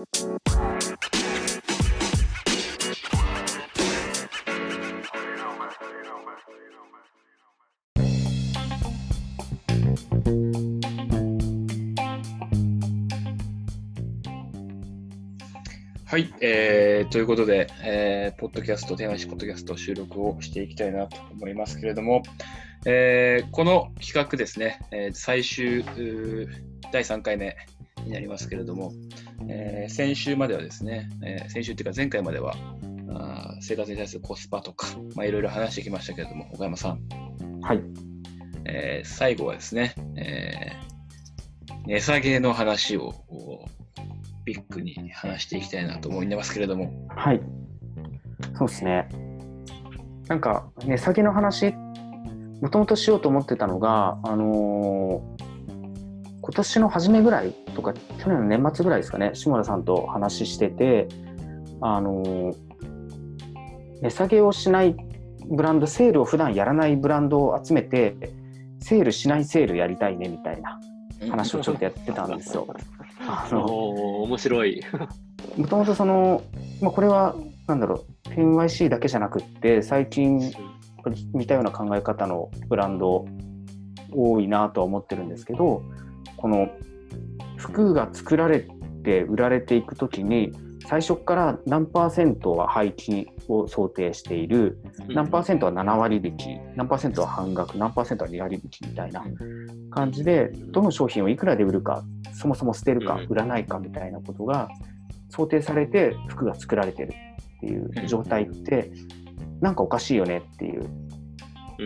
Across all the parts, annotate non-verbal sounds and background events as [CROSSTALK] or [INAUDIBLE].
はい、えー、ということで、えー、ポッドキャスト、天橋ポッドキャスト収録をしていきたいなと思いますけれども、えー、この企画ですね、えー、最終第3回目になりますけれども、えー、先週まではですね、えー、先週というか前回まではあ生活に対するコスパとか、まあ、いろいろ話してきましたけれども、岡山さん。はい。えー、最後はですね、えー、値下げの話をビッグに話していきたいなと思いますけれども。はい。そうですね。なんか、値下げの話、もともとしようと思ってたのが、あのー、今年の初めぐらいとか、去年の年末ぐらいですかね、志村さんと話してて、あのー、値下げをしないブランド、セールを普段やらないブランドを集めて、セールしないセールやりたいねみたいな話をちょっとやってたんですよ。あの面白い。もともとその、まあ、これはなんだろう NYC だけじゃなくって最近似たような考え方のブランド多いなとは思ってるんですけどこの服が作られて売られていく時に最初から何パーセントは廃棄を想定している何パーセントは7割引き何パーセントは半額何パーセントは2割引きみたいな感じでどの商品をいくらで売るかそもそも捨てるか売らないかみたいなことが想定されて服が作られてるっていう状態ってなんかおかしいよねっていう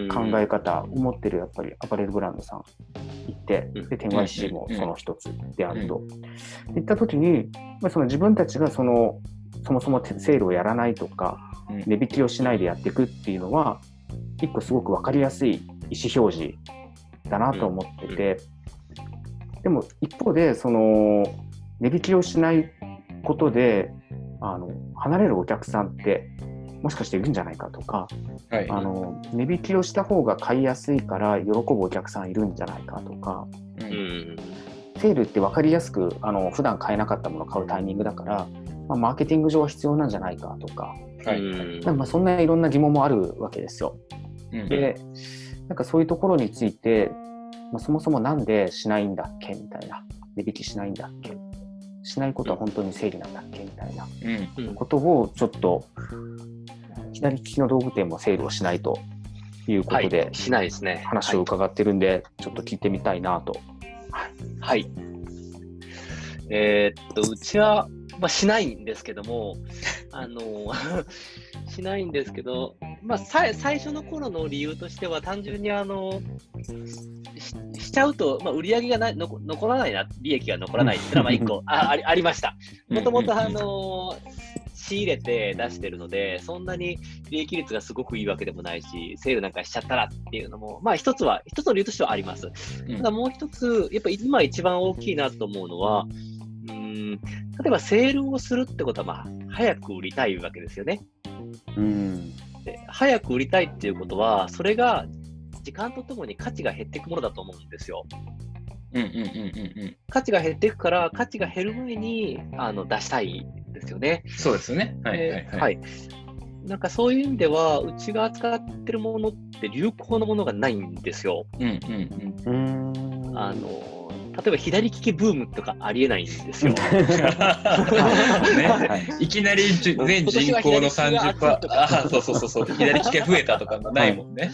考え方を持ってるやっぱりアパレルブランドさんいてで天外 c もその一つであると。いった時に、まあ、その自分たちがそのそもそもセールをやらないとか値引きをしないでやっていくっていうのは一個すごく分かりやすい意思表示だなと思ってて、でも一方でその値引きをしないことであの離れるお客さんってもしかしているんじゃないかとか、はい、あの値引きをした方が買いやすいから喜ぶお客さんいるんじゃないかとか、うん、セールって分かりやすくあの普段買えなかったものを買うタイミングだから、まあ、マーケティング上は必要なんじゃないかとか、はい、まあそんないろんな疑問もあるわけですよ。うん、でなんかそういうところについて、まあ、そもそもなんでしないんだっけみたいな。値引きしないんだっけ。しないことは本当に整理なんだっけみたいなことをちょっと左利きの道具店もセールをしないということで、はい、しないですね話を伺ってるんで、はい、ちょっと聞いてみたいなと。はい。えー、っと、うちは、まあ、しないんですけども、[LAUGHS] あの [LAUGHS] しないんですけど、まあ、さ最初の頃の理由としては、単純にあのししちゃうと、まあ、売り上げがな残残らないな、利益が残らないっていうのは、まあ、1 [LAUGHS] 個あありありました。もともと、あの仕入れて出してるので、そんなに利益率がすごくいいわけでもないし、セールなんかしちゃったらっていうのも、まあ一つは、一つの理由としてはあります。ただもう一つ、やっぱ今一番大きいなと思うのは、うん例えばセールをするってことは、まあ、早く売りたいわけですよね。うんで早く売りたいっていうことは、それが時間とともに価値が減っていくものだと思うんですよ。価値が減っていくから、価値が減る前にあの出したいですよね。そうですよね。はい、はい、はい。なんかそういう意味では、うちが扱ってるものって流行のものがないんですよ。うんうんうん。あの例えば左利きブームとかありえないんですよ。[LAUGHS] ね [LAUGHS] い、きなり全人口の30%あそうそうそうそう [LAUGHS] 左利きが増えたとかないもんね。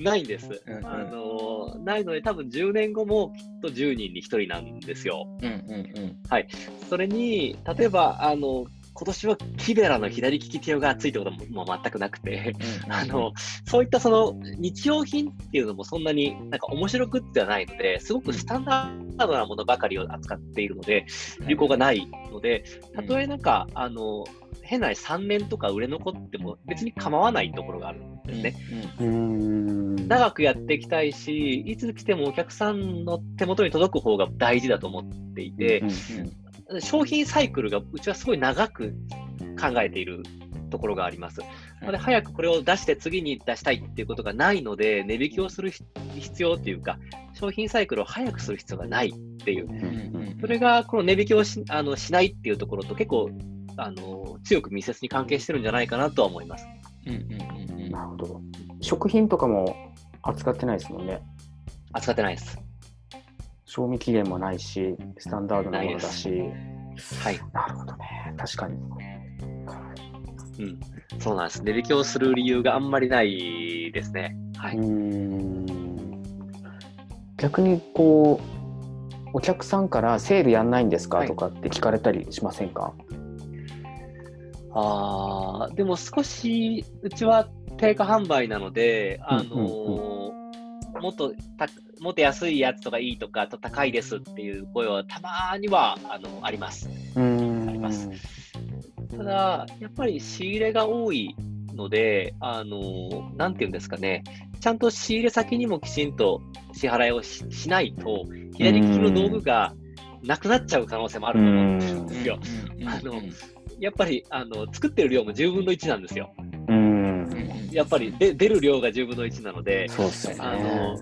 ないんです。うんうん、あのないので多分10年後もきっと10人に1人なんですよ。うんうんうん、はい。それに例えばあの今年はキベラの左利き手がついたことも全くなくて、あの、そういったその日用品っていうのもそんなになんか面白くってはないので、すごくスタンダードなものばかりを扱っているので、流行がないので、たとえなんか、あの、変な3年とか売れ残っても別に構わないところがあるんですね。長くやっていきたいし、いつ来てもお客さんの手元に届く方が大事だと思っていて、商品サイクルがうちはすごい長く考えているところがあります。なので、早くこれを出して次に出したいっていうことがないので、値引きをする必要というか、商品サイクルを早くする必要がないっていう、うんうんそれがこの値引きをしあのしないっていうところと結構あの強く密接に関係してるんじゃないかなとは思います。うんうんうんなるほど。食品とかも扱ってないですもんね。扱ってないです。賞味期限もないし、スタンダードなものだし。はい。なるほどね。確かに。うん。そうなんです。値引きをする理由があんまりないですね。はい。うーん逆にこうお客さんからセールやんないんですか、はいとかって聞かれたりしませんか？ああ、でも少し、うちは定価販売なので、あのーうんもっとたもっと安いやつとかいいとか、高いですっていう声はたまにはあのあります。うーんありますただ、やっぱり仕入れが多いので、あのーなんていうんですかね、ちゃんと仕入れ先にもきちんと支払いをししないと、左利きの道具がなくなっちゃう可能性もあると思うんですよ。うんあのやっぱりあの作ってる量も10分の1なんですよ。うーんやっぱりで出る量が10分の1なので、そうですよねあの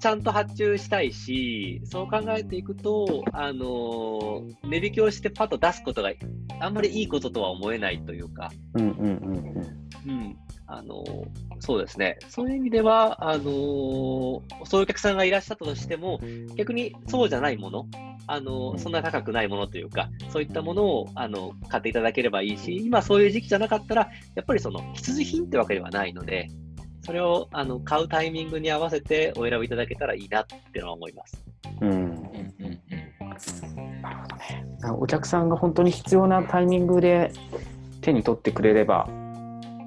ちゃんと発注したいし、そう考えていくと、あの値引きをしてパッと出すことがあんまりいいこととは思えないというか、うんうんうんうん、あのそうですね、そういう意味では、あのそういうお客さんがいらっしゃったとしても、逆にそうじゃないもの、あのそんな高くないものというか、そういったものをあの買っていただければいいし、今そういう時期じゃなかったら、やっぱりその必需品ってわけではないので、それをあの買うタイミングに合わせてお選びいただけたらいいなっていうのは思います。うんうんうんうんうんなるほどねお客さんが本当に必要なタイミングで手に取ってくれれば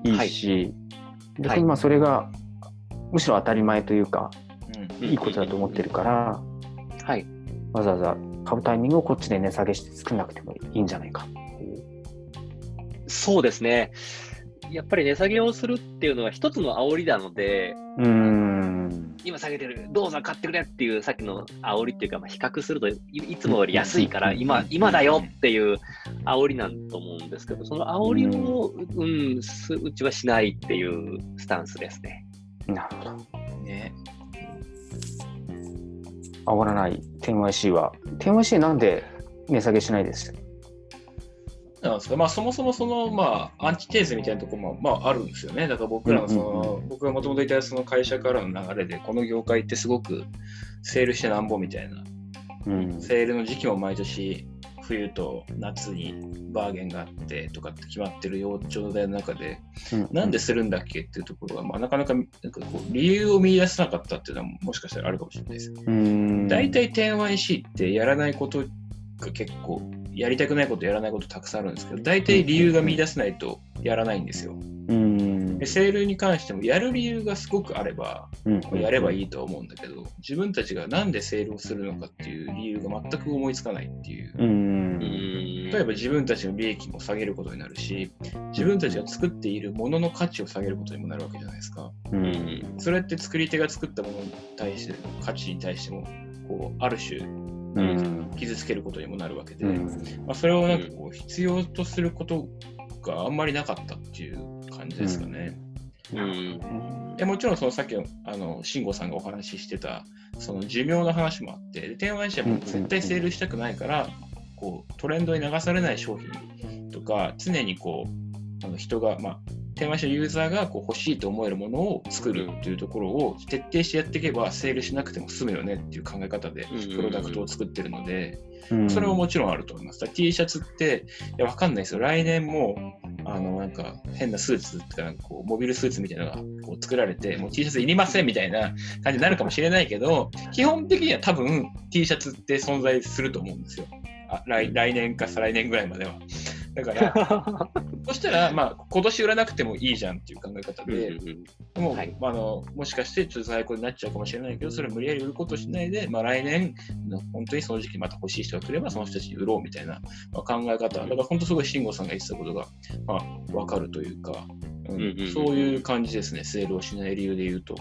いいし、逆にまあそれがむしろ当たり前というかうんいいことだと思ってるから、はい、わざわざ買うタイミングをこっちで値下げして作んなくてもいいんじゃないかっていう。そうですね。やっぱり値下げをするっていうのは一つの煽りなので、うーん。今下げてる、どうぞ買ってくれっていうさっきの煽りっていうか、まあ、比較するといいつもより安いから今、今だよっていう煽りなんと思うんですけど、その煽りを、うん、すうちはしないっていうスタンスですね。なるほど。ね。煽らない。10YC は。10YC なんで値下げしないですなんですか？まあ、そもそもその、まあ、アンチテーゼみたいなところも、まあ、あるんですよね。だから僕らのその、うんうん僕がもともといたその会社からの流れで、この業界ってすごくセールしてなんぼみたいな、うん。セールの時期も毎年、冬と夏にバーゲンがあってとかって決まってる状態の中で、なんでするんだっけっていうところが、まあ、なかなかなんかこう理由を見出せなかったっていうのはもしかしたらあるかもしれないです。うん。大体 10YC ってやらないことが結構、やりたくないことやらないことたくさんあるんですけど、大体理由が見出せないとやらないんですよ。うんでセールに関してもやる理由がすごくあれば、うんやればいいとは思うんだけど、自分たちがなんでセールをするのかっていう理由が全く思いつかないっていう。うん例えば自分たちの利益も下げることになるし、自分たちが作っているものの価値を下げることにもなるわけじゃないですか。うんそれって作り手が作ったものに対しての価値に対しても、こうある種うん傷つけることにもなるわけで、うん。まあ、それをなんかこう必要とすることがあんまりなかったっていう感じですかね。うん。でもちろんそのさっきのあの慎吾さんがお話ししてたその寿命の話もあってで天腕社も絶対セールしたくないから、こうトレンドに流されない商品とか常にこうあの人が、まあ、天腕社ユーザーがこう欲しいと思えるものを作るっていうところを徹底してやっていけばセールしなくても済むよねっていう考え方でうんプロダクトを作ってるので、うんそれももちろんあると思います。T シャツって、いや、わかんないですよ。来年も、あの、なんか、変なスーツとかこう、モビルスーツみたいなのがこう作られて、もう T シャツいりませんみたいな感じになるかもしれないけど、基本的には多分 T シャツって存在すると思うんですよ。あ来来年か再来年ぐらいまでは。だから、そしたら、[LAUGHS] まあ、今年売らなくてもいいじゃんっていう考え方で、でも、はい。あのもしかしてちょっと在庫になっちゃうかもしれないけど、それを無理やり売ることしないで、まあ、来年の本当にその時期また欲しい人が来れば、その人たちに売ろうみたいな、まあ、考え方、だから本当すごい慎吾さんが言ってたことが、まあ、分かるというか、うん。うんうんうん。そういう感じですね、セールをしない理由で言うと。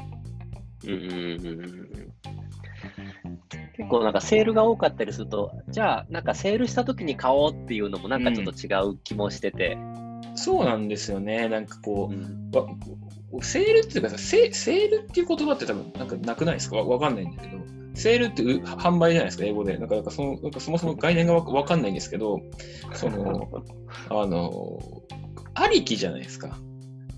うんうんうんうん結構なんかセールが多かったりすると、じゃあなんかセールした時に買おうっていうのもなんかちょっと違う気もしてて、そうなんですよね、なんかこう、うん。わセールっていうかさセ、セールっていう言葉って多分なんかなくないですか？わわかんないんだけど、セールってう販売じゃないですか、英語で。なんかなんかそのなんかそもそも概念がわわかんないんですけど、その、[LAUGHS] あの、ありきじゃないですか。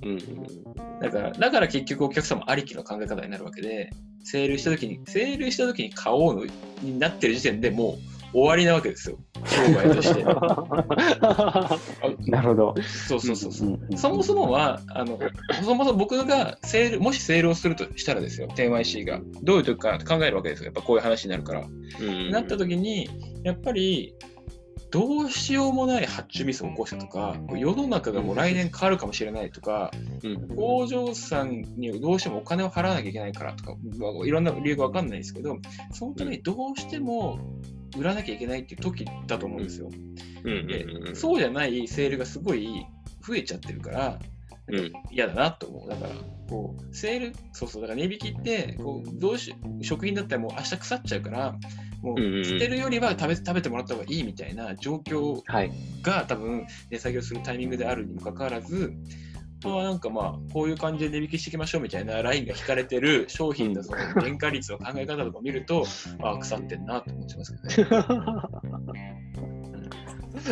うんだから、だから結局お客様ありきの考え方になるわけで、セールした時に、セールした時に買おうのになってる時点でもう終わりなわけですよ。商売として。あ [LAUGHS] なるほど。そうそうそうそう。そもそもは、あの、そもそも僕がセール、もしセールをするとしたらですよ、10YC が。どういう時か考えるわけですよ。やっぱこういう話になるから。うんなった時に、やっぱり、どうしようもない発注ミスを起こしたとか、世の中がもう来年変わるかもしれないとか、うん工場さんにどうしてもお金を払わなきゃいけないからとか、まあいろんな理由が分かんないですけど、そのためにどうしても売らなきゃいけないっていう時だと思うんですよ。うんでそうじゃないセールがすごい増えちゃってるから、うん。嫌だなと思う。だから、こう、セール、そうそう、だから値引きって、こう、どうし、食品だったらもう明日腐っちゃうから、もう捨てるよりは食べ食べてもらった方がいいみたいな状況はい。が多分値下げをするタイミングであるにもかかわらず、あとはなんかまあ、こういう感じで値引きしていきましょうみたいなラインが引かれてる商品のその原価率の考え方とか見ると、ああ、腐ってんなと思っちゃいますけどね。[LAUGHS]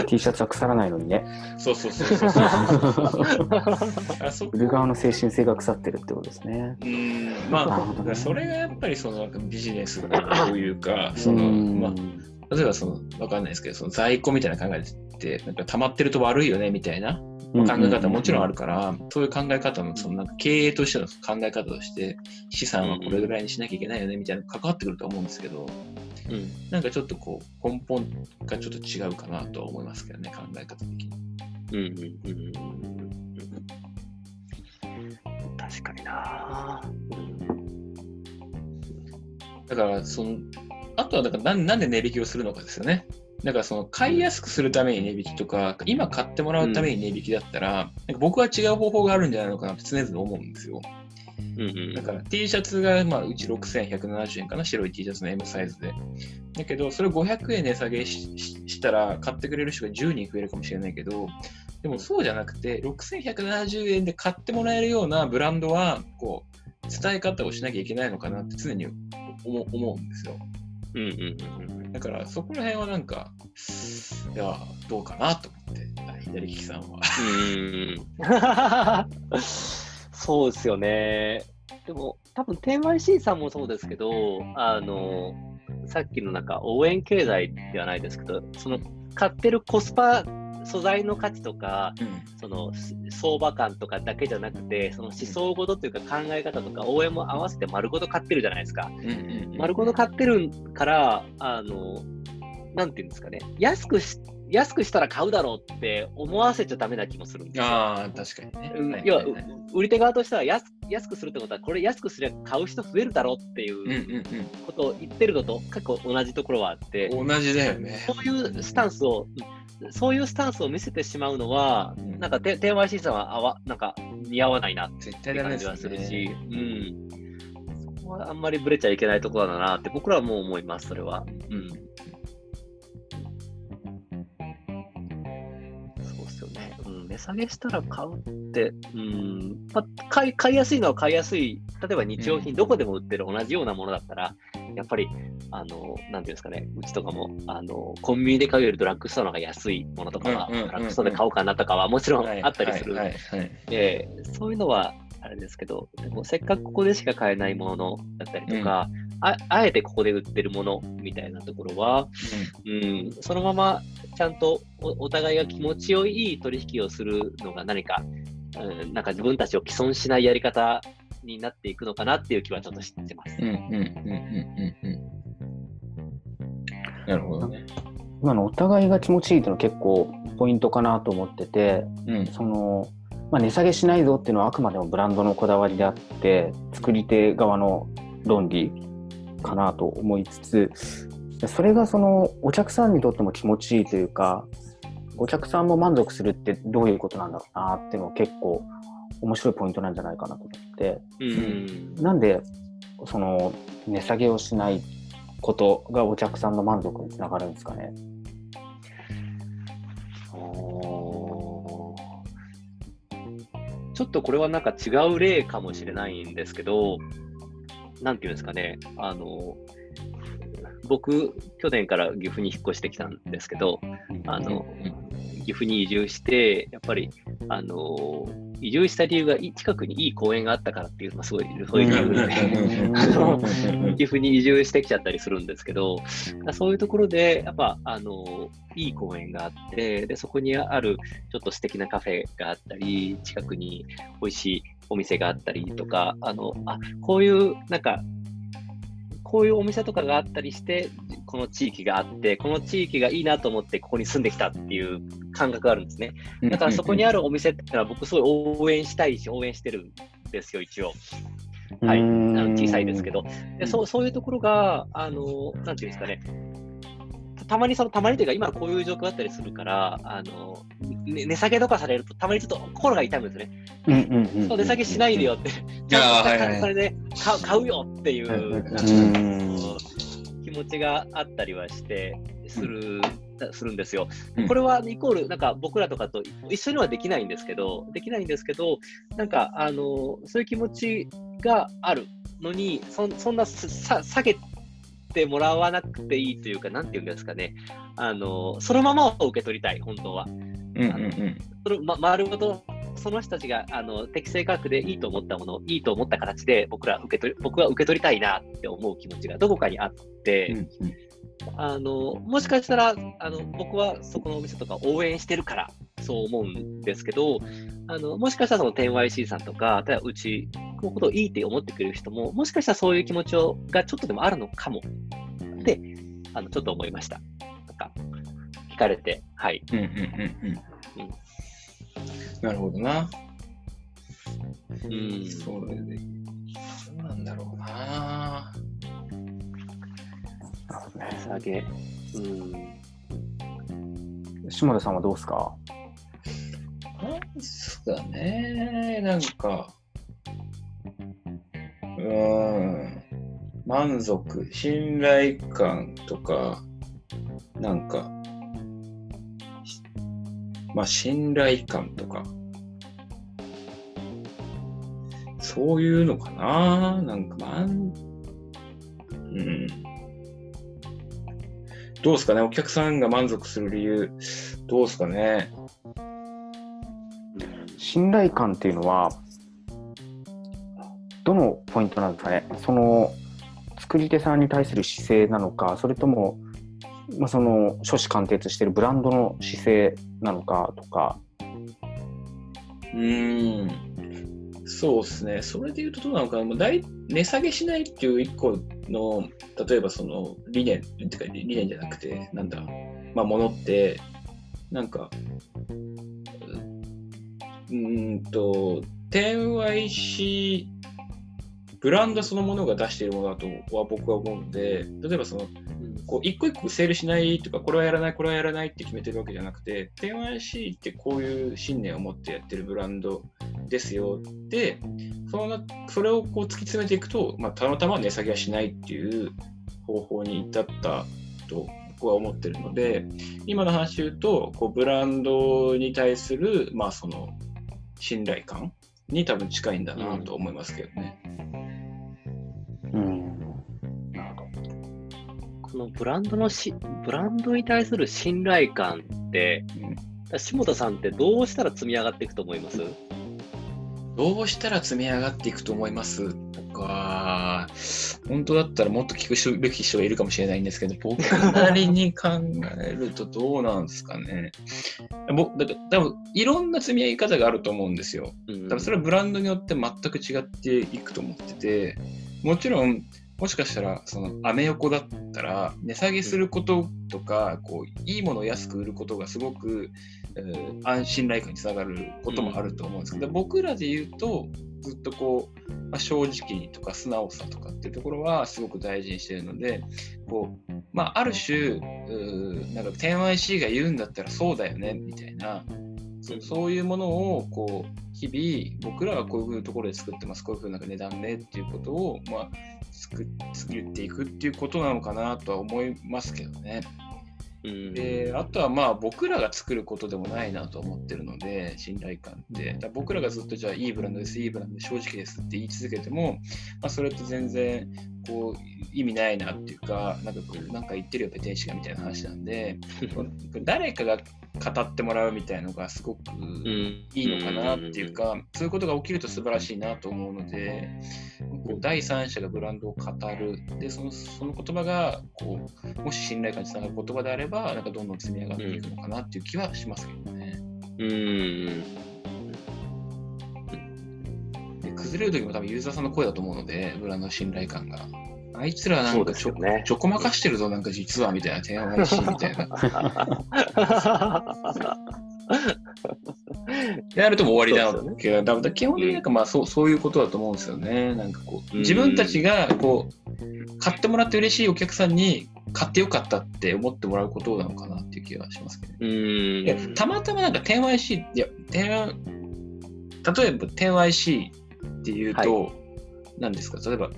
T シャツは腐らないのにね。そうそうそうそうそう。[LAUGHS] あそ売る側の精神性が腐ってるってことですね。うんまあ、ねそれがやっぱりそのなんかビジネスというか、そのうんまあ、例えばそのわかんないですけど、その在庫みたいな考えって、なんか溜まってると悪いよねみたいな考え方もちろんあるから、そういう考え方のそのなんか経営としての考え方として、資産はこれぐらいにしなきゃいけないよねみたいな関わってくると思うんですけど、うんなんかちょっとこう根本がちょっと違うかなとは思いますけどね、考え方的に。うんうんうんうん確かになだから、その、あとはだからなんなんで値引きをするのかですよね。だからその買いやすくするために値引きとか、今買ってもらうために値引きだったら、なんか僕は違う方法があるんじゃないのかなって常々思うんですよ。うんうんだから T シャツが、まあ、うち6170円かな、白い T シャツの M サイズで。だけど、それを500円値下げしたら、買ってくれる人が10人増えるかもしれないけど、でもそうじゃなくて、6170円で買ってもらえるようなブランドは、こう、伝え方をしなきゃいけないのかなって常に思思うんですよ。うんうんだから、そこら辺はなんか、いや、どうかなと思って、はい左利きさんは。うん [LAUGHS] そうですよね。でも、多分 10YC さんもそうですけど、あの、さっきのなんか応援経済ではないですけど、その買ってるコスパ、素材の価値とか、そのし相場感とかだけじゃなくて、その思想ごとというか考え方とか応援も合わせて丸ごと買ってるじゃないですか。うんうんうん丸ごと買ってるから、あの、なんていうんですかね、安くし安くしたら買うだろうって思わせちゃダメな気もするんですよ。ああ、確かにね。要は、はいはい売り手側としては安安くするってことは、これ安くすれば買う人増えるだろうってうんいううんことを言ってるのと結構同じところはあって、うん。同じだよね。そういうスタンスを、うんそういうスタンスを見せてしまうのは、うんなんか、て 10YC さんはあわなんか似合わないなっ絶て感じはするし、ね。うん。そこはあんまりブレちゃいけないところだなって僕らはもう思います、それは。うん。下げしたら買うって、うん、まあ、買い買いやすいのは買いやすい、例えば日用品、うん。どこでも売ってる同じようなものだったら、やっぱり、あの、なんていうんですかね、うちとかも、あの、コンビニで買うよりドラッグストアの方が安いものとかは、ドラッグストアで買おうかなとかはもちろんあったりする。そういうのはあれですけど、でもせっかくここでしか買えないものだったりとか、ああえてここで売ってるものみたいなところは、うん、そのままちゃんとおお互いが気持ちよい取引をするのが何か、うん、なんか自分たちを既存しないやり方になっていくのかなっていう気はちょっと知ってます。うんうんうんうんうんうん。なるほどね。今のお互いが気持ちいいっていうのは結構ポイントかなと思ってて、うんその、まあ、値下げしないぞっていうのはあくまでもブランドのこだわりであって作り手側の論理かなと思いつつそれがそのお客さんにとっても気持ちいいというかお客さんも満足するってどういうことなんだろうなっていうのは結構面白いポイントなんじゃないかなと思ってうんなんでその値下げをしないことがお客さんの満足につながるんですかね。ちょっとこれはなんか違う例かもしれないんですけど、なんていうんですかね、あの、僕、去年から岐阜に引っ越してきたんですけど、あの、岐阜に移住して、やっぱり、あの移住した理由が近くにいい公園があったからっていう、まあ、すごい、そういう理由で、[LAUGHS] 岐阜に移住してきちゃったりするんですけど、そういうところで、やっぱ、あのいい公園があって、で、そこにあるちょっと素敵なカフェがあったり、近くに美味しいお店があったりとか、あの、あ、こういう、なんか、こういうお店とかがあったりして、この地域があって、この地域がいいなと思って、ここに住んできたっていう感覚があるんですね。だからそこにあるお店っていうのは、僕、すごい応援したいし、応援してるんですよ、一応。はい、あの小さいですけど。でそう、そういうところが、あのなんていうんですかね、たまにその、たまにというか、今こういう状況だったりするから、あの、ね、値下げとかされると、たまにちょっと心が痛むんですね。うんうんうん、そう値下げしないでよって、じゃあ、それで買買うよっていう、気持ちがあったりはして、する。するんですよ。これはイコール、なんか僕らとかと一緒にはできないんですけど、できないんですけど、なんか、あの、そういう気持ちがあるのに、そそんなさ下げてもらわなくていいというか、なんていうんですかね、あのそのままを受け取りたい、本当は。うんうんうん、それま、丸ごとその人たちがあの適正価格でいいと思ったものをいいと思った形で僕ら受け取り僕は受け取りたいなって思う気持ちがどこかにあって、うんうん、あのもしかしたらあの僕はそこのお店とか応援してるからそう思うんですけどあのもしかしたらその 10YC さんとか例えばうちのことをいいって思ってくれる人ももしかしたらそういう気持ちをがちょっとでもあるのかもってあのちょっと思いました。なんか聞かれてはい。うんうんうんうん。なるほどな。うん。それで、そうなんだろうな。値下げ。うん。下田さんはどうですか？そうだね。なんか、うーん。満足、信頼感とか、なんか、まあ、信頼感とか、そういうのかな。なんか、まん、うん。どうですかね。お客さんが満足する理由、どうですかね。信頼感っていうのは、どのポイントなんですかね？その、作り手さんに対する姿勢なのか、それとも、まあ、その、初子貫徹しているブランドの姿勢なのかとか。うん。そうですね。それで言うとどうなのかな？もう大値下げしないっていう一個の、例えばその理念、ってか理念じゃなくて、なんだ、まあ、ものって、なんか、うんと、10YC ブランドそのものが出しているものだとは僕は思うので、例えばその、こう一個一個セールしないとか、これはやらない、これはやらないって決めてるわけじゃなくて、10YC ってこういう信念を持ってやってるブランドですよ。で、そのそれをこう突き詰めていくと、まあ、たまたま値下げはしないっていう方法に至ったと僕は思ってるので、今の話で言うと、こうブランドに対する、まあ、その信頼感に多分近いんだなと思いますけどね。うん、なるほど。このブランドのし、ブランドに対する信頼感って、うん、下田さんってどうしたら積み上がっていくと思います？どうしたら積み上がっていくと思います？とか、本当だったらもっと聞くべき人がいるかもしれないんですけど、僕なりに考えるとどうなんですかね。僕だ多分いろんな積み上げ方があると思うんですよ。多分それはブランドによって全く違っていくと思ってて、もちろん、もしかしたら、その、アメ横だったら、値下げすることとか、こう、いいものを安く売ることがすごく、えー、安心来感につながることもあると思うんですけど、うん、僕らで言うと、ずっとこう、まあ、正直とか素直さとかっていうところはすごく大事にしてるので、こう、まあ、ある種、なんか 10YC が言うんだったらそうだよね、みたいな、そういうものをこう日々僕らはこういうふうなところで作ってます。こういうふうな値段ねっていうことを、まあ、作作っていくっていうことなのかなとは思いますけどね。うん。であとはまあ僕らが作ることでもないなと思ってるので信頼感って。だ僕らがずっとじゃあいいブランドですいいブランドで正直ですって言い続けても、まあ、それって全然こう意味ないなっていうかなんかなんか言ってるよペテン師がみたいな話なんで。[LAUGHS] 誰かが語ってもらうみたいのがすごくうんいいのかなっていうか、そういうことが起きると素晴らしいなと思うので、こう第三者がブランドを語る、でそのその言葉がこうもし信頼感につながる言葉であれば、なんかどんどん積み上がっていくのかなっていう気はしますけどね。うんで崩れる時も多分ユーザーさんの声だと思うので、ブランドの信頼感が。あいつらなんかちょ,、ねちょこまかしてるぞ、なんか実はみたいな、提案ないしみたいな。[LAUGHS] であるともう終わりだそうけど、だから基本的になんかまあそうそういうことだと思うんですよね。なんかこう、うん自分たちがこう、買ってもらって嬉しいお客さんに買ってよかったって思ってもらうことなのかなっていう気がしますけどね。たまたまなんか 10YC、いや、10例えば 10YC っていうと、何ですか、例えば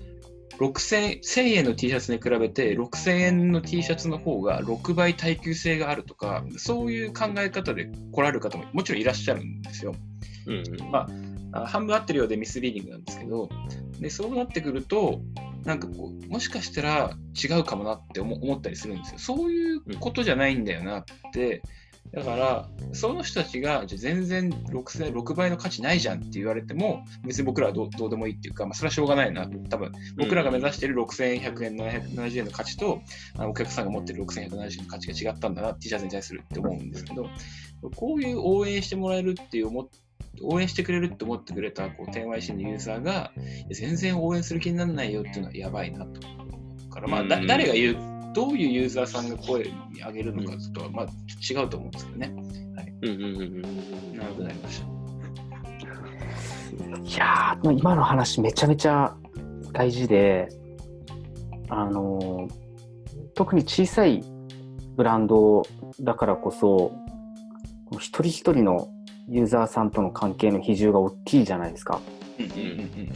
6000 1000円の T シャツに比べて6000円の T シャツの方が6倍耐久性があるとか、そういう考え方で来られる方ももちろんいらっしゃるんですよ。うんまあ、あ半分合ってるようでミスリーディングなんですけど、でそうなってくると、なんかこう、もしかしたら違うかもなって思思ったりするんですよ。そういうことじゃないんだよなって。だから、その人たちが、じゃあ全然6000 6倍の価値ないじゃんって言われても、別に僕らはどうどうでもいいっていうか、まあ、それはしょうがないな。多分僕らが目指している6100円、770円の価値と、あのお客さんが持っている6170円の価値が違ったんだな、T シャツに対するって思うんですけど、こういう応援してもらえるっていう思っ応援してくれるって思ってくれたこう 10YC のユーザーが全然応援する気にならないよっていうのはやばいなとから、まあ、だうん誰が言うどういうユーザーさんが声に上げるのかとは、まあ、違うと思うんですけどね。うんうんうんうん長くなりました。いやー今の話めちゃめちゃ大事で、あのー特に小さいブランドだからこそ、一人一人のユーザーさんとの関係の比重が大きいじゃないですか。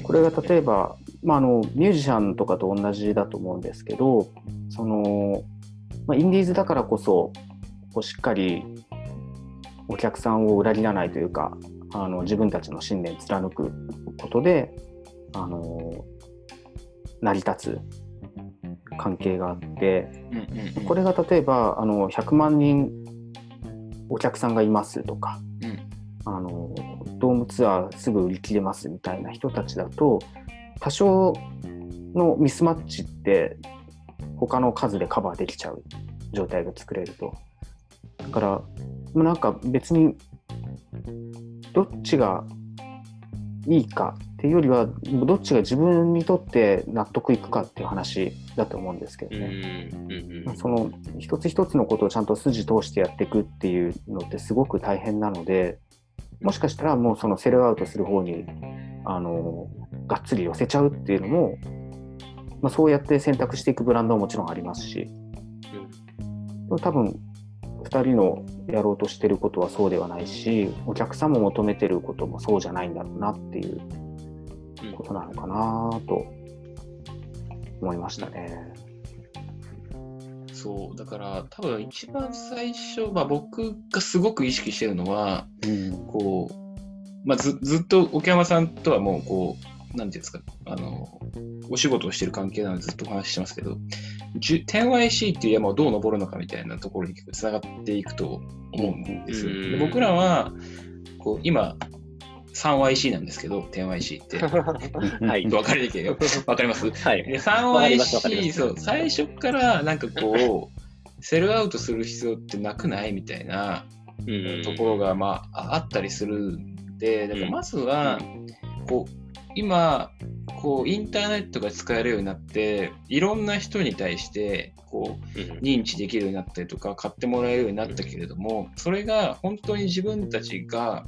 これが例えば、まあ、あのミュージシャンとかと同じだと思うんですけどその、まあ、インディーズだからこそこうしっかりお客さんを裏切らないというかあの自分たちの信念貫くことであの成り立つ関係があってこれが例えばあの100万人お客さんがいますとかうん。あのドームツアーすぐ売り切れますみたいな人たちだと多少のミスマッチって他の数でカバーできちゃう状態が作れるとだからまなんか別にどっちがいいかっていうよりはどっちが自分にとって納得いくかっていう話だと思うんですけどね。まその一つ一つのことをちゃんと筋通してやっていくっていうのってすごく大変なのでもしかしたらもうそのセルアウトする方にあのがっつり寄せちゃうっていうのも、まあ、そうやって選択していくブランドはもちろんありますし多分2人のやろうとしてることはそうではないしお客さんも求めてることもそうじゃないんだろうなっていうことなのかなと思いましたね。そう。だから多分一番最初、まあ、僕がすごく意識してるのはうん。こう、まあ、ずずっと沖山さんとはもうこうなんていうんですかあのお仕事をしてる関係なのでずっとお話ししてますけど 10YC っていう山をどう登るのかみたいなところに結構つながっていくと思うんですよ。うん。で僕らはこう今 3YC なんですけど 10YC って。[LAUGHS] はい。分かりにくいよ分かります？はい。でわかりますわかりま 3YC、す。そう、最初からなんかこう、セルアウトする必要ってなくない？みたいなうん。ところが、まあ、ああったりするんで、だからまずは、こう、今、こう、インターネットが使えるようになって、いろんな人に対して、こう、うん。認知できるようになったりとか、買ってもらえるようになったけれども、それが本当に自分たちが、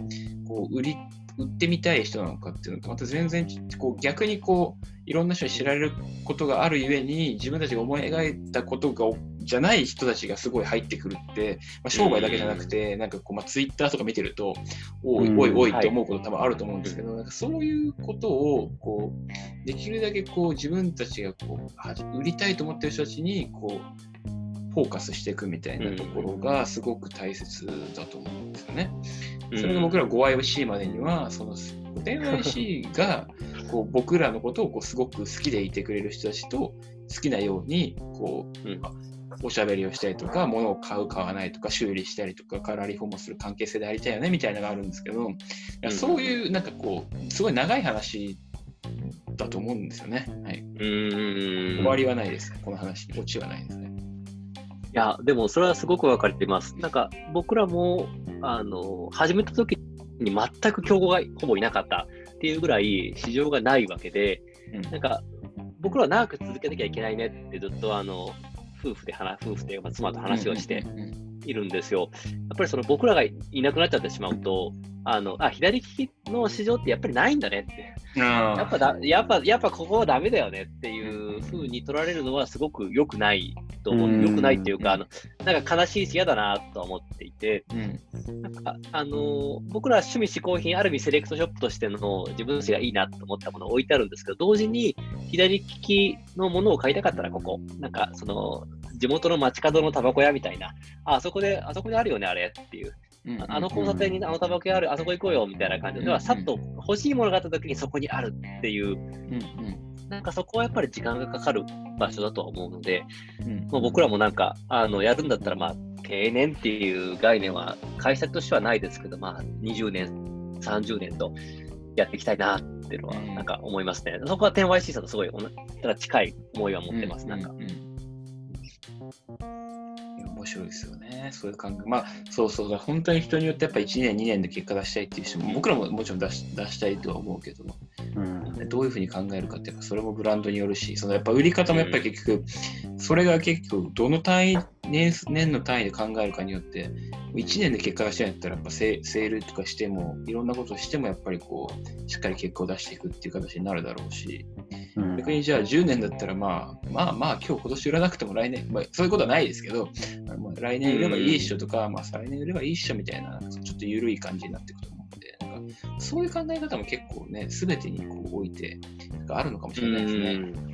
こう、売り、売ってみたい人なのかっていうのとまた全然こう逆にこういろんな人に知られることがあるゆえに自分たちが思い描いたことがじゃない人たちがすごい入ってくるって、まあ、商売だけじゃなくて、なんかこう、まあ、ツイッターとか見てるとおいうん。おいおいはい。って思うこと多分あると思うんですけど、なんかそういうことをこうできるだけこう自分たちがこうは売りたいと思ってる人たちにこうフォーカスしていくみたいなところがすごく大切だと思うんですよね。それが僕ら 5IC までには、その 5IC がこう僕らのことをこうすごく好きでいてくれる人たちと好きなようにこう、うんおしゃべりをしたりとか、物を買う、買わないとか、修理したりとか、カラーリフォームする関係性でありたいよねみたいなのがあるんですけど、いやそういうなんかこう、すごい長い話だと思うんですよね。はい。終わりはないです、この話に。オチはないですね。いや、でもそれはすごくわかります。なんか僕らも、あの、始めた時に全く競合がほぼいなかったっていうぐらい市場がないわけで、うんなんか僕らは長く続けなきゃいけないねってずっとあの、夫婦で話、夫婦で、まあ、妻と話をしてうんうんいるんですよ。やっぱりその僕らがいなくなっちゃってしまうと、あの、あ、左利きの市場ってやっぱりないんだねって。やっぱだ、やっぱ、やっぱここはダメだよねっていう風に取られるのはすごく良くないと思う。うん良くないっていうか、あの、なんか悲しいし嫌だなとは思っていて、うんなんか、あのー僕ら趣味嗜好品、ある意味セレクトショップとしての自分たちがいいなと思ったものを置いてあるんですけど、同時に左利きのものを買いたかったらここ、なんかその、地元の街角のタバコ屋みたいな、あ、あそこで、あそこにあるよね、あれっていう。うんああの交差点にあのタバコ屋ある、あそこ行こうよみたいな感じで、うんはさっと欲しいものがあった時にそこにあるっていう、うんなんかそこはやっぱり時間がかかる場所だとは思うので、うんうん。まあ、僕らもなんか、あの、やるんだったら、まあ、定年っていう概念は会社としてはないですけど、まあ、20年、30年とやっていきたいなっていうのは、うん。なんか思いますね。そこは 10YC さんとすごい、だから近い思いは持ってます、なんか。うんうん。いや面白いですよね、そういう感覚。まあ、そうそう。だ、本当に人によってやっぱ1年、2年で結果出したいっていう人も、僕らももちろん出し出したいとは思うけど。も、うん。どういうふうに考えるかって、やっぱそれもブランドによるし、そのやっぱ売り方もやっぱり結局、それが結局、どの単位年、年の単位で考えるかによって、1年で結果出したいんだったら、やっぱセセールとかしても、いろんなことをしても、やっぱりこう、しっかり結果を出していくっていう形になるだろうし、うん逆にじゃあ10年だったらまあまあまあ今日今年売らなくても来年、まあ、そういうことはないですけど、まあ来年売ればいいっしょとか、まあ再来年売ればいいっしょみたいな、ちょっと緩い感じになっていくと思うので、なんかそういう考え方も結構ね、すべてにこう置いて、あるのかもしれないですね。うん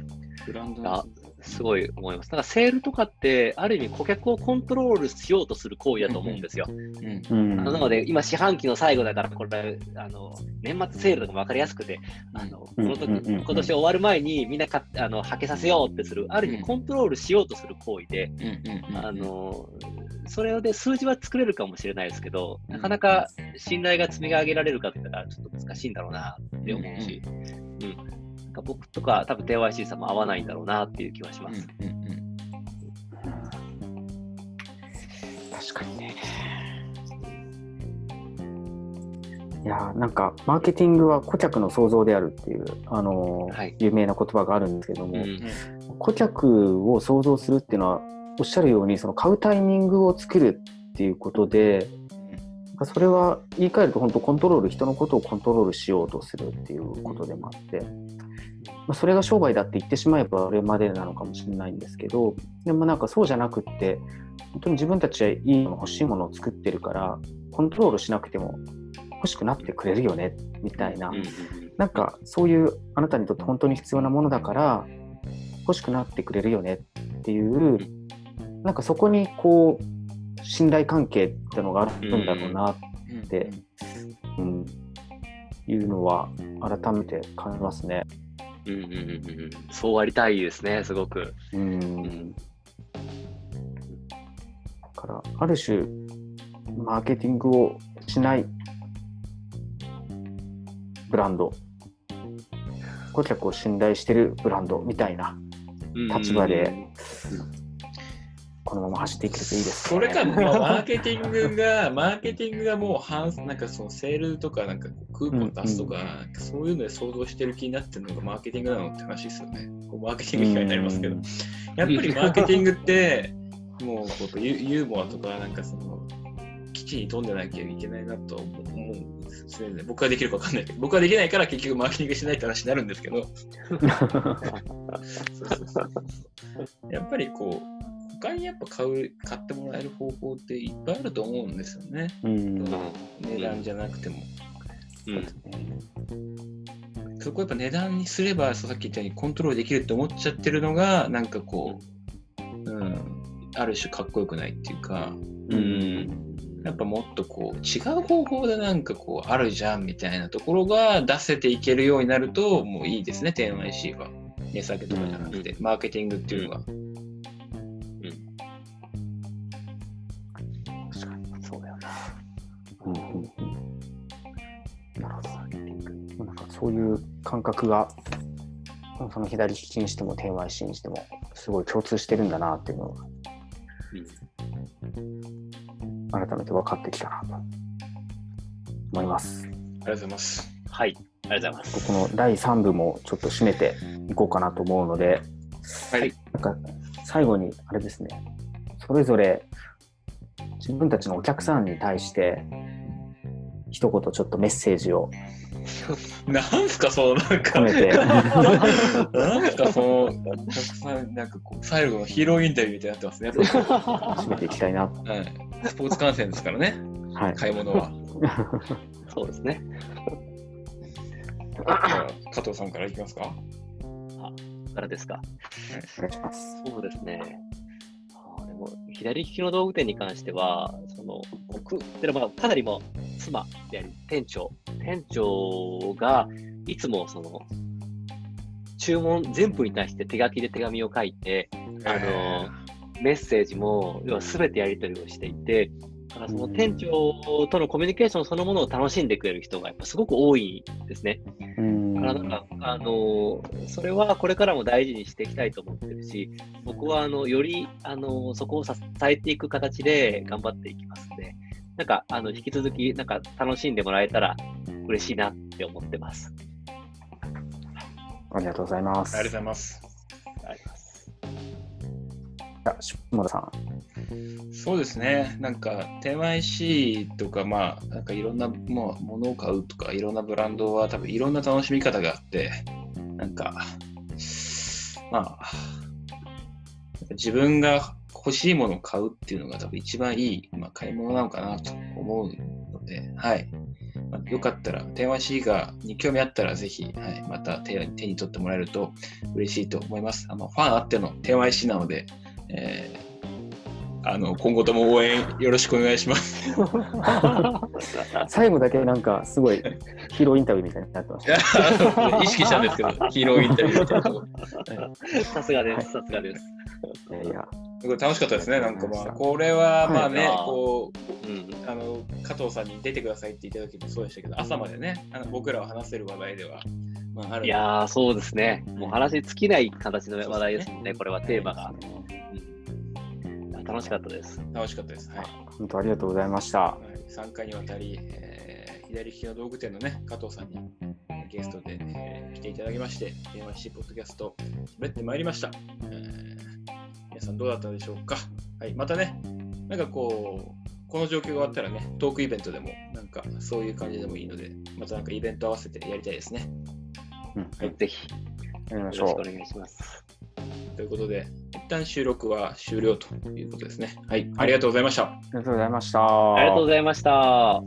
ブランドあの。すごい思います。だからセールとかって、ある意味顧客をコントロールしようとする行為だと思うんですよ。うん。うんなので、今、四半期の最後だから、これ、あの年末セールとか分かりやすくて、あのこの時今年終わる前にみんな買ってあのはけさせようってする、ある意うん。味コントロールしようとする行為で、あのそれで数字は作れるかもしれないですけど、なかなか信頼が積み上げられるかって言ったら、ちょっと難しいんだろうなって思うし、うんか僕とか、多分 TYC さんも合わないんだろうなっていう気はします。うんうんうん確かにね。いやーなんかマーケティングは顧客の創造であるっていう、あのーはい有名な言葉があるんですけども、うん顧客を創造するっていうのはおっしゃるようにその買うタイミングを作るっていうことでそれは言い換えると本当コントロール人のことをコントロールしようとするっていうことでもあって、まあ、それが商売だって言ってしまえばあれまでなのかもしれないんですけどでもなんかそうじゃなくって本当に自分たちはいいもの欲しいものを作ってるからコントロールしなくても欲しくなってくれるよねみたいな、うんなんかそういうあなたにとって本当に必要なものだから欲しくなってくれるよねっていうなんかそこにこう信頼関係ってのがあるんだろうな。うん。ってうん、いうのは改めて感じますね。うんうんうんうん。そうありたいですね、すごく。うん、だからある種マーケティングをしないブランド。顧客を信頼してるブランドみたいな立場でこのまま走っていけるといいですそれか、まあマーケティングが、[LAUGHS] マーケティングがもう半、なんかそのセールとか、なんかクーポン出すとか、なんかそういうので想像してる気になってるのがマーケティングなのって話ですよね。こうマーケティング以外になりますけど。やっぱりマーケティングって、もうこうユユーモアとか、なんかその、基地に飛んでなきゃいけないなと思うんですね。僕はできるか分かんない。けど、僕はできないから結局マーケティングしないって話になるんですけど、[LAUGHS] そうそうそう。やっぱりこう、他にやっぱ買う買ってもらえる方法っていっぱいあると思うんですよね。うん値段じゃなくても。うんそこやっぱ値段にすれば、さっき言ったようにコントロールできるって思っちゃってるのが、なんかこう、うん、ある種かっこよくないっていうか、うん。やっぱもっとこう違う方法でなんかこうあるじゃんみたいなところが出せていけるようになるともういいですね、10IC は。値下げとかじゃなくて、マーケティングっていうのが。うんうんうんなるほど。なんかそういう感覚が、その左利きにしても天外 c にしても、すごい共通してるんだなっていうのが、改めて分かってきたなと思います。ありがとうございます。はい。ありがとうございます。この第3部もちょっと締めていこうかなと思うので、はい。なんか最後にあれですね、それぞれ自分たちのお客さんに対して、一言ちょっとメッセージを [LAUGHS] なんすか、そのなんか、[LAUGHS] なんすか、その、たくさん、なんかこう、最後のヒーローインタビューみたいになってますね。締めていきたいな。はい。スポーツ観戦ですからね、はい。買い物は。そうですね。加藤さんからいきますか？からですか。お願いします。そうですね。あーでも左利きの道具店に関しては、その僕、でまあかなりもう妻であり店長、店長がいつもその注文全部に対して手書きで手紙を書いて、あのメッセージも要は全てやり取りをしていて、だからその店長とのコミュニケーションそのものを楽しんでくれる人がやっぱすごく多いんですね。うん。だからなんか、あのーそれはこれからも大事にしていきたいと思ってるし、僕はあのより、あのーそこを支えていく形で頑張っていきますので、なんかあの引き続きなんか楽しんでもらえたら嬉しいなって思ってます。ありがとうございます。ありがとうございます。あります。じゃあ下田さん。そうですね、なんか、天 IC とか、まあ、なんかいろんなもう物を買うとか、いろんなブランドは多分いろんな楽しみ方があって、なんか、まあ、自分が欲しいものを買うっていうのが多分一番いい、まあ、買い物なのかなと思うので、はい。まあ、よかったら、天 IC がに興味あったら、ぜひ、はい、また手手に取ってもらえると嬉しいと思います。あのファンあっての天 IC なので、えーあの今後とも応援よろしくお願いします。[LAUGHS] 最後だけなんかすごいヒーローインタビューみたいになってました。[LAUGHS] 意識したんですけど、ヒーローインタビューみたいなとこ [LAUGHS] さすがです、さすがです。いやいや、すごい楽しかったですね。なんかまあ、これはまあね、はいこうん。う、あの、加藤さんに出てくださいって言った時もそうでしたけど、朝までね、あの僕らは話せる話題では、まあ、あるいやー、そうですね。もう話尽きない形の話題ですもんね、これはテーマが。うん楽しかったです。楽しかったです。はい。本当ありがとうございました。はい、3回にわたり、えー左利きの道具店のね、加藤さんにゲストで、えー来ていただきまして、DMC ポッドキャスト、滑ってまいりました、えー皆さんどうだったでしょうか？はい、またね、なんかこう、この状況が終わったらね、トークイベントでも、なんかそういう感じでもいいので、またなんかイベント合わせてやりたいですね。うん、はいぜひ、やりましょう。よろしくお願いします。ということで、一旦収録は終了ということですね。はい、ありがとうございました。ありがとうございました。ありがとうございました。